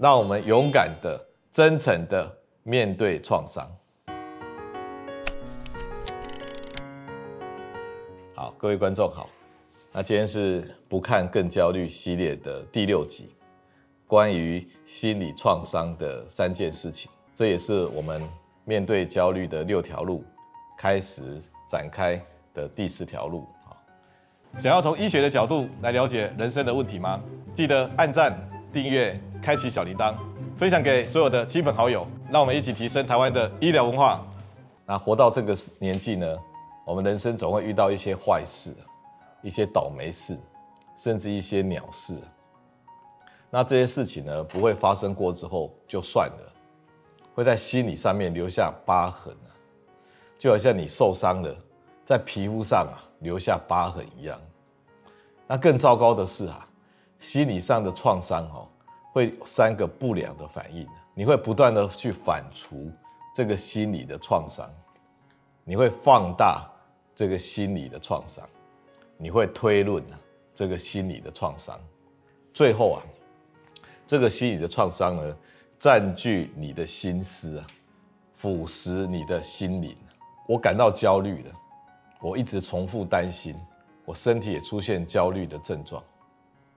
让我们勇敢的、真诚的面对创伤。好，各位观众好，那今天是不看更焦虑系列的第六集，关于心理创伤的三件事情，这也是我们面对焦虑的六条路开始展开的第四条路。想要从医学的角度来了解人生的问题吗？记得按赞、订阅、开启小铃铛，分享给所有的亲朋好友，让我们一起提升台湾的医疗文化。那活到这个年纪呢，我们人生总会遇到一些坏事、一些倒霉事，甚至一些鸟事。那这些事情呢，不会发生过之后就算了，会在心理上面留下疤痕，就好像你受伤了，在皮肤上啊。留下疤痕一样，那更糟糕的是啊，心理上的创伤哦，会有三个不良的反应，你会不断的去反刍这个心理的创伤，你会放大这个心理的创伤，你会推论这个心理的创伤，最后啊，这个心理的创伤呢，占据你的心思啊，腐蚀你的心灵，我感到焦虑了。我一直重复担心，我身体也出现焦虑的症状。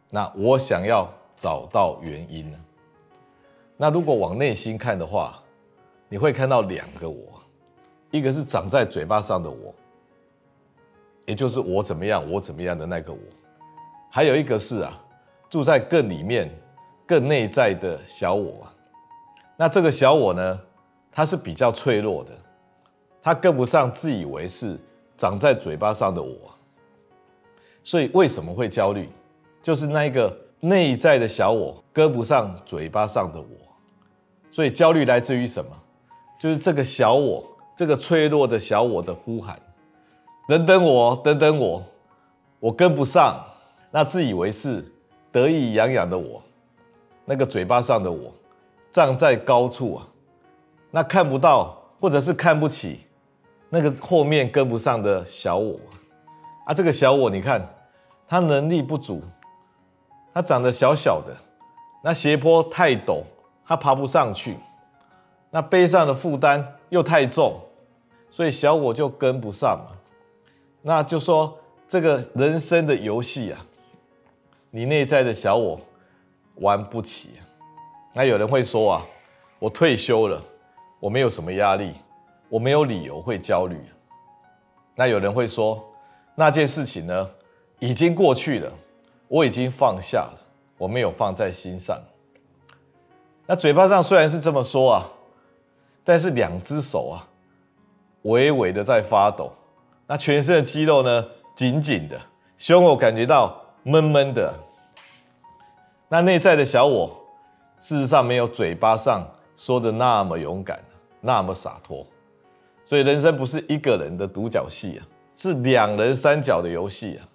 那我想要找到原因呢？那如果往内心看的话，你会看到两个我，一个是长在嘴巴上的我，也就是我怎么样，我怎么样的那个我；还有一个是啊，住在更里面、更内在的小我。那这个小我呢，它是比较脆弱的，它跟不上自以为是。长在嘴巴上的我，所以为什么会焦虑？就是那一个内在的小我跟不上嘴巴上的我，所以焦虑来自于什么？就是这个小我，这个脆弱的小我的呼喊：“等等我，等等我，我跟不上。”那自以为是、得意洋洋的我，那个嘴巴上的我，站在高处啊，那看不到或者是看不起。那个后面跟不上的小我啊，这个小我，你看，他能力不足，他长得小小的，那斜坡太陡，他爬不上去，那背上的负担又太重，所以小我就跟不上嘛。那就说这个人生的游戏啊，你内在的小我玩不起。那有人会说啊，我退休了，我没有什么压力。我没有理由会焦虑。那有人会说，那件事情呢，已经过去了，我已经放下了，我没有放在心上。那嘴巴上虽然是这么说啊，但是两只手啊，微微的在发抖。那全身的肌肉呢，紧紧的，胸口感觉到闷闷的。那内在的小我，事实上没有嘴巴上说的那么勇敢，那么洒脱。所以人生不是一个人的独角戏啊，是两人三角的游戏啊，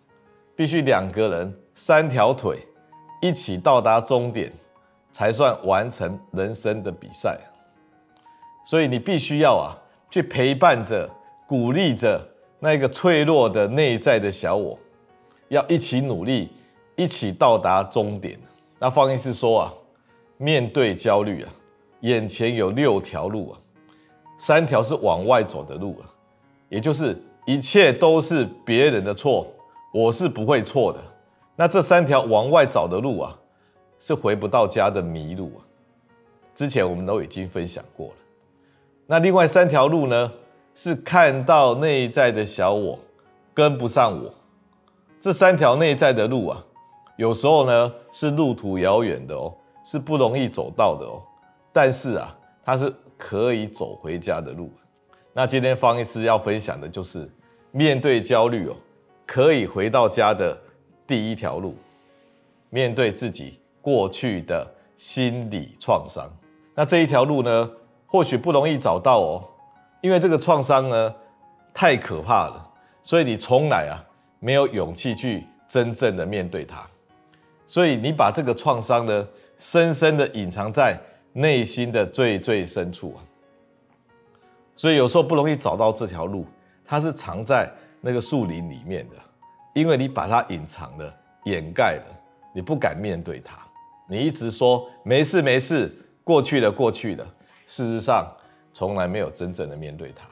必须两个人三条腿一起到达终点，才算完成人生的比赛。所以你必须要啊，去陪伴着、鼓励着那个脆弱的内在的小我，要一起努力，一起到达终点。那方医师说啊，面对焦虑啊，眼前有六条路啊。三条是往外走的路啊，也就是一切都是别人的错，我是不会错的。那这三条往外找的路啊，是回不到家的迷路啊。之前我们都已经分享过了。那另外三条路呢，是看到内在的小我跟不上我。这三条内在的路啊，有时候呢是路途遥远的哦，是不容易走到的哦。但是啊，它是。可以走回家的路。那今天方医师要分享的就是面对焦虑哦，可以回到家的第一条路，面对自己过去的心理创伤。那这一条路呢，或许不容易找到哦，因为这个创伤呢太可怕了，所以你从来啊没有勇气去真正的面对它，所以你把这个创伤呢深深的隐藏在。内心的最最深处啊，所以有时候不容易找到这条路，它是藏在那个树林里面的，因为你把它隐藏了、掩盖了，你不敢面对它。你一直说没事没事，过去了过去了，事实上从来没有真正的面对它，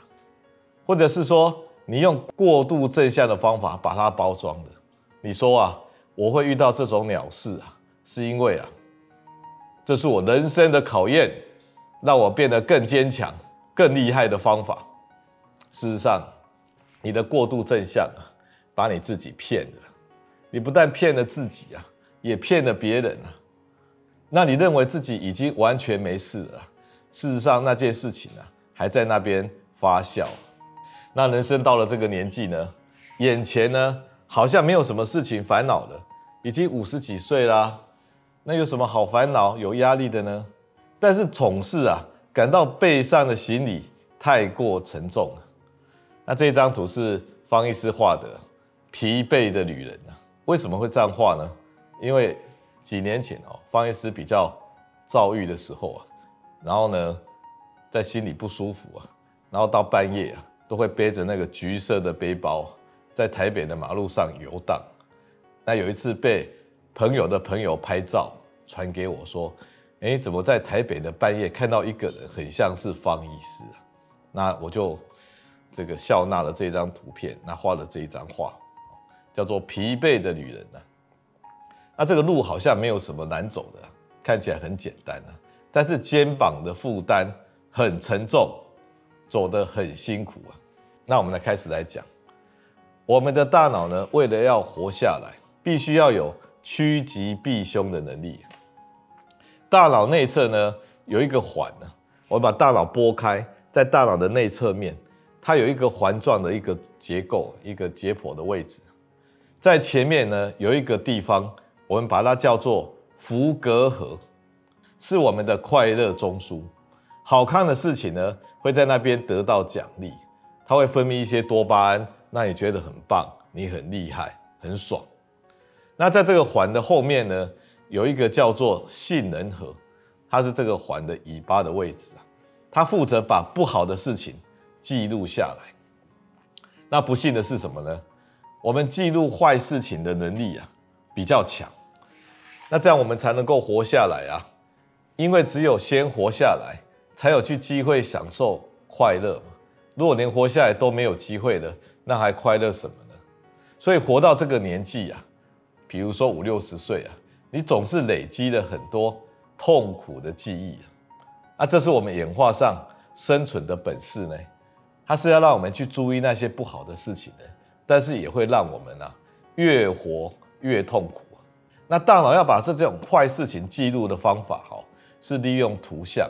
或者是说你用过度正向的方法把它包装的。你说啊，我会遇到这种鸟事啊，是因为啊，这是我人生的考验，让我变得更坚强、更厉害的方法。事实上，你的过度正向啊，把你自己骗了。你不但骗了自己啊，也骗了别人啊。那你认为自己已经完全没事了，事实上那件事情啊，还在那边发酵。那人生到了这个年纪呢，眼前呢，好像没有什么事情烦恼了，已经五十几岁啦，那有什么好烦恼、有压力的呢？但是总是啊，感到背上的行李太过沉重了。那这张图是方医师画的疲惫的女人啊，为什么会这样画呢？因为几年前哦，方医师比较躁郁的时候啊，然后呢，在心里不舒服啊，然后到半夜啊，都会背着那个橘色的背包。在台北的马路上游荡，那有一次被朋友的朋友拍照传给我说：“诶，怎么在台北的半夜看到一个人，很像是方医师啊？”那我就这个笑纳了这张图片，那画了这一张画，叫做“疲惫的女人”啊。那这个路好像没有什么难走的，看起来很简单啊，但是肩膀的负担很沉重，走得很辛苦啊。那我们来开始来讲。我们的大脑呢，为了要活下来，必须要有趋吉避凶的能力。大脑内侧呢，有一个环呢，我们把大脑拨开，在大脑的内侧面，它有一个环状的一个结构，一个解剖的位置。在前面呢，有一个地方，我们把它叫做福格核，是我们的快乐中枢。好看的事情呢，会在那边得到奖励，它会分泌一些多巴胺。那你觉得很棒，你很厉害，很爽。那在这个环的后面呢，有一个叫做杏仁核，它是这个环的尾巴的位置啊。它负责把不好的事情记录下来。那不幸的是什么呢？我们记录坏事情的能力啊比较强。那这样我们才能够活下来啊，因为只有先活下来，才有去机会享受快乐嘛。如果连活下来都没有机会的，那还快乐什么呢？所以活到这个年纪啊，比如说五六十岁啊，你总是累积了很多痛苦的记忆啊，啊，这是我们演化上生存的本事呢。它是要让我们去注意那些不好的事情的，但是也会让我们啊越活越痛苦啊。那大脑要把这这种坏事情记录的方法，哈，是利用图像，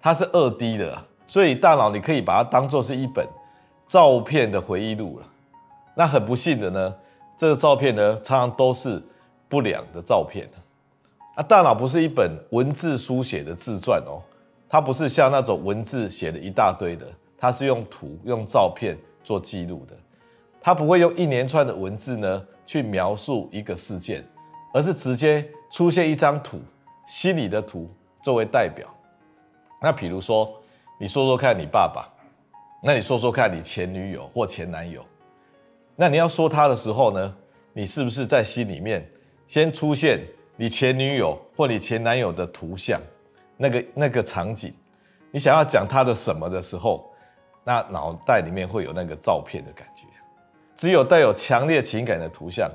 它是二 D 的，所以大脑你可以把它当做是一本。照片的回忆录了，那很不幸的呢，这个照片呢，常常都是不良的照片啊。大脑不是一本文字书写的自传哦，它不是像那种文字写了一大堆的，它是用图、用照片做记录的。它不会用一连串的文字呢去描述一个事件，而是直接出现一张图，心里的图作为代表。那比如说，你说说看你爸爸。那你说说看你前女友或前男友，那你要说他的时候呢，你是不是在心里面先出现你前女友或你前男友的图像，那个那个场景，你想要讲他的什么的时候，那脑袋里面会有那个照片的感觉。只有带有强烈情感的图像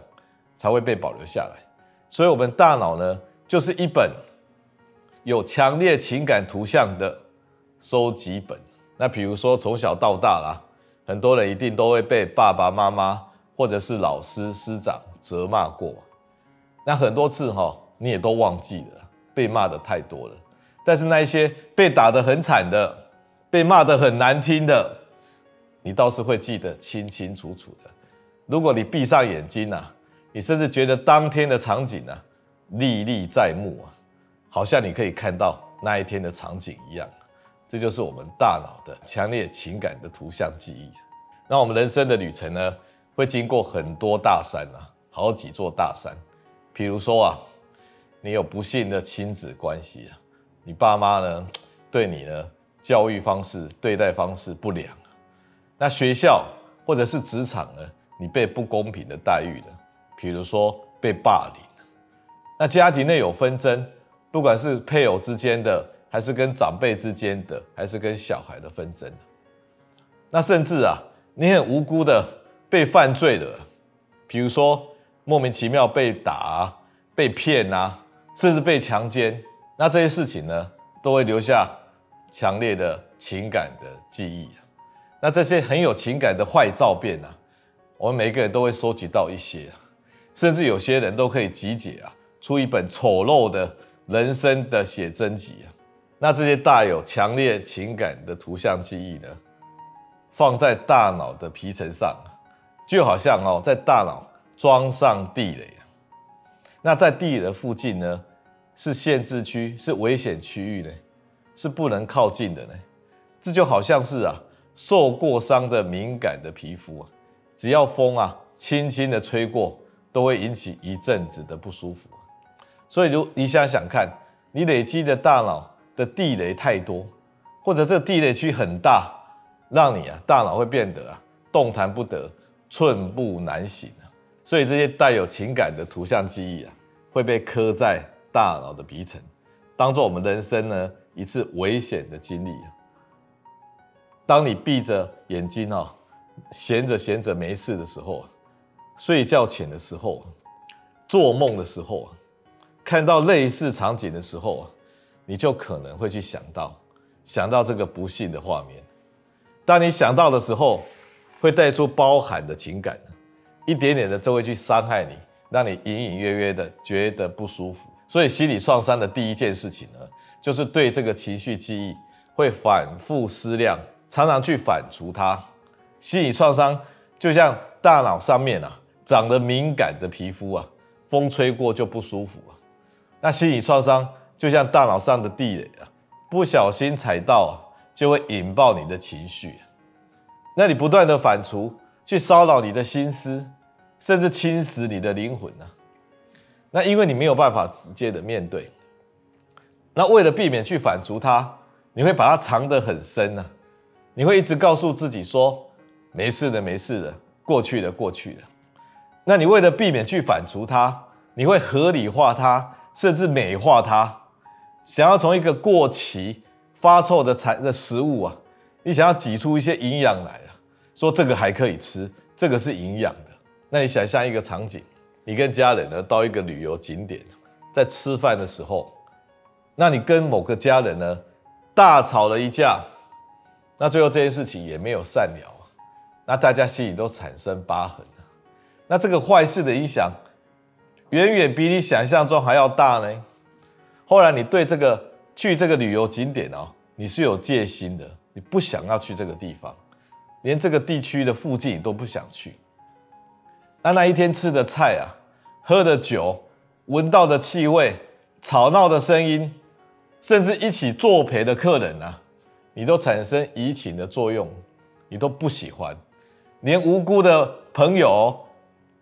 才会被保留下来，所以我们大脑呢，就是一本有强烈情感图像的收集本。那比如说从小到大啦，很多人一定都会被爸爸妈妈或者是老师师长责骂过。那很多次哈，你也都忘记了，被骂的太多了。但是那一些被打得很惨的，被骂得很难听的，你倒是会记得清清楚楚的。如果你闭上眼睛啊，你甚至觉得当天的场景啊历历在目啊，好像你可以看到那一天的场景一样。这就是我们大脑的强烈情感的图像记忆。那我们人生的旅程呢，会经过很多大山啊，好几座大山。比如说啊，你有不幸的亲子关系啊，你爸妈呢对你呢教育方式、对待方式不良。那学校或者是职场呢，你被不公平的待遇了，比如说被霸凌。那家庭内有纷争，不管是配偶之间的，还是跟长辈之间的，还是跟小孩的纷争。那甚至啊，你很无辜的被犯罪了，比如说莫名其妙被打、被骗啊，甚至被强奸，那这些事情呢，都会留下强烈的情感的记忆。那这些很有情感的坏照片呢，我们每个人都会收集到一些，甚至有些人都可以集结啊，出一本丑陋的人生的写真集啊。那这些带有强烈情感的图像记忆呢，放在大脑的皮层上，就好像哦，在大脑装上地雷。那在地雷的附近呢，是限制区，是危险区域呢，是不能靠近的呢。这就好像是啊，受过伤的敏感的皮肤啊，只要风啊轻轻的吹过，都会引起一阵子的不舒服。所以，如你想想看，你累积的大脑的地雷太多，或者这地雷区很大。让你啊，大脑会变得啊，动弹不得，寸步难行啊。所以这些带有情感的图像记忆啊，会被刻在大脑的皮层，当做我们人生呢一次危险的经历。当你闭着眼睛啊，闲着闲着没事的时候，睡觉前的时候，做梦的时候，看到类似场景的时候，你就可能会去想到，想到这个不幸的画面。当你想到的时候，会带出包含的情感，一点点的就会去伤害你，让你隐隐约约的觉得不舒服。所以心理创伤的第一件事情呢，就是对这个情绪记忆会反复思量，常常去反刍它。心理创伤就像大脑上面啊长得敏感的皮肤啊，风吹过就不舒服啊。那心理创伤就像大脑上的地雷啊，不小心踩到啊。就会引爆你的情绪，那你不断的反刍，去骚扰你的心思，甚至侵蚀你的灵魂呢？那因为你没有办法直接的面对，那为了避免去反刍它，你会把它藏得很深呢。你会一直告诉自己说，没事的，没事的，过去的，过去的。那你为了避免去反刍它，你会合理化它，甚至美化它，想要从一个过期。发臭的产的食物啊，你想要挤出一些营养来啊，说这个还可以吃，这个是营养的。那你想象一个场景，你跟家人呢到一个旅游景点，在吃饭的时候，那你跟某个家人呢大吵了一架，那最后这件事情也没有善了，那大家心里都产生疤痕。那这个坏事的影响，远远比你想象中还要大呢。后来你对这个。去这个旅游景点哦，你是有戒心的，你不想要去这个地方，连这个地区的附近你都不想去。那那一天吃的菜啊，喝的酒，闻到的气味，吵闹的声音，甚至一起作陪的客人啊，你都产生移情的作用，你都不喜欢，连无辜的朋友，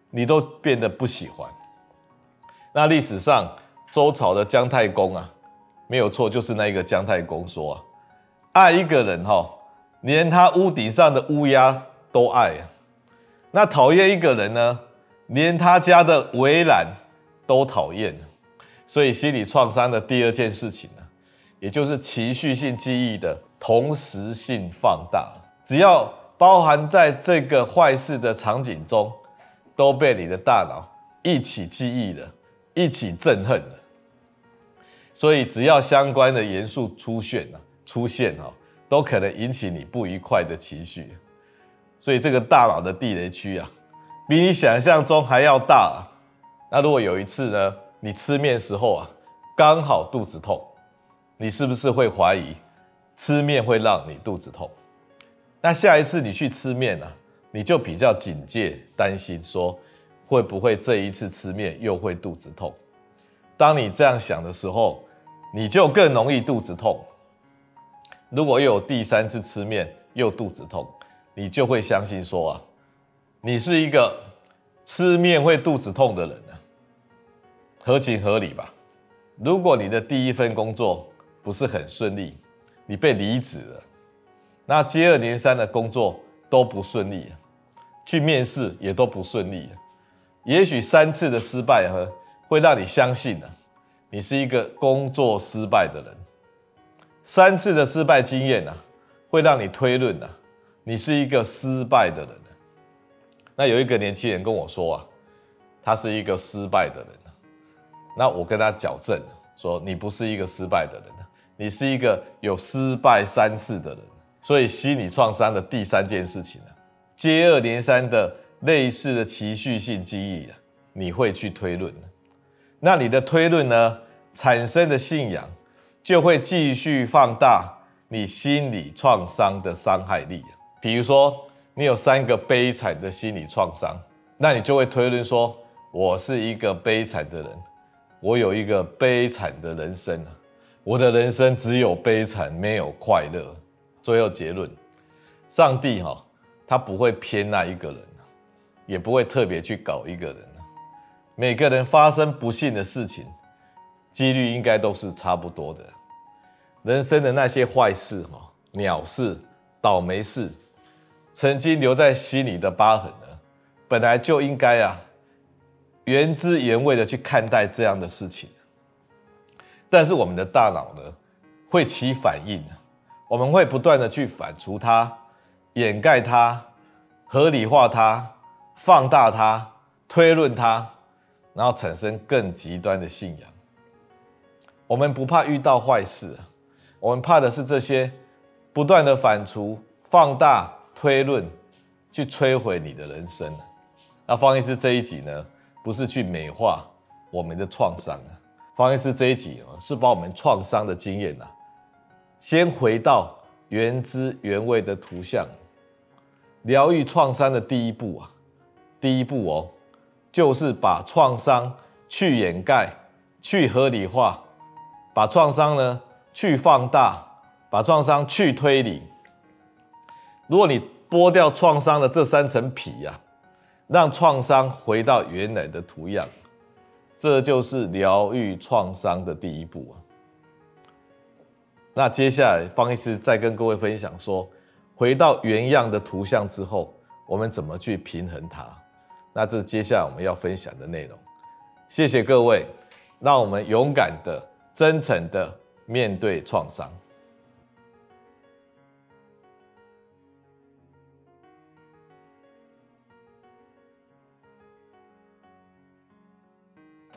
你都变得不喜欢。那历史上周朝的姜太公啊。没有错，就是那个姜太公说啊，爱一个人哈，连他屋顶上的乌鸦都爱啊。那讨厌一个人呢，连他家的围栏都讨厌。所以心理创伤的第二件事情，也就是情绪性记忆的同时性放大，只要包含在这个坏事的场景中，都被你的大脑一起记忆了，一起憎恨了。所以，只要相关的元素出现啊，出现哦，都可能引起你不愉快的情绪。所以，这个大脑的地雷区啊，比你想象中还要大。那如果有一次呢，你吃面时候啊，刚好肚子痛，你是不是会怀疑吃面会让你肚子痛？那下一次你去吃面呢，你就比较警戒，担心说会不会这一次吃面又会肚子痛？当你这样想的时候，你就更容易肚子痛。如果有第三次吃面又肚子痛，你就会相信说啊，你是一个吃面会肚子痛的人呢，合情合理吧？如果你的第一份工作不是很顺利，你被离职了，那接二连三的工作都不顺利，去面试也都不顺利，也许三次的失败和会让你相信呢。你是一个工作失败的人，三次的失败经验啊，会让你推论啊，你是一个失败的人。那有一个年轻人跟我说啊，他是一个失败的人。那我跟他矫正说，你不是一个失败的人，你是一个有失败三次的人。所以心理创伤的第三件事情呢，接二连三的类似的情绪性记忆啊，你会去推论。那你的推论呢，产生的信仰就会继续放大你心理创伤的伤害力。比如说，你有三个悲惨的心理创伤，那你就会推论说，我是一个悲惨的人，我有一个悲惨的人生，我的人生只有悲惨，没有快乐。最后结论，上帝哈，他不会偏那一个人，也不会特别去搞一个人。每个人发生不幸的事情，几率应该都是差不多的。人生的那些坏事哈，鸟事、倒霉事，曾经留在心里的疤痕呢，本来就应该啊，原汁原味的去看待这样的事情。但是我们的大脑呢，会起反应，我们会不断的去反刍它、掩盖它、合理化它、放大它、推论它。然后产生更极端的信仰。我们不怕遇到坏事，我们怕的是这些不断的反刍、放大、推论，去摧毁你的人生。那方医师这一集呢，不是去美化我们的创伤啊，方医师这一集啊，是把我们创伤的经验啊，先回到原汁原味的图像，疗愈创伤的第一步啊，第一步哦。就是把创伤去掩盖、去合理化，把创伤呢去放大，把创伤去推理。如果你剥掉创伤的这三层皮呀、啊，让创伤回到原来的图样，这就是疗愈创伤的第一步啊。那接下来方医师再跟各位分享说，回到原样的图像之后，我们怎么去平衡它？那这是接下来我们要分享的内容，谢谢各位，让我们勇敢的、真诚的面对创伤。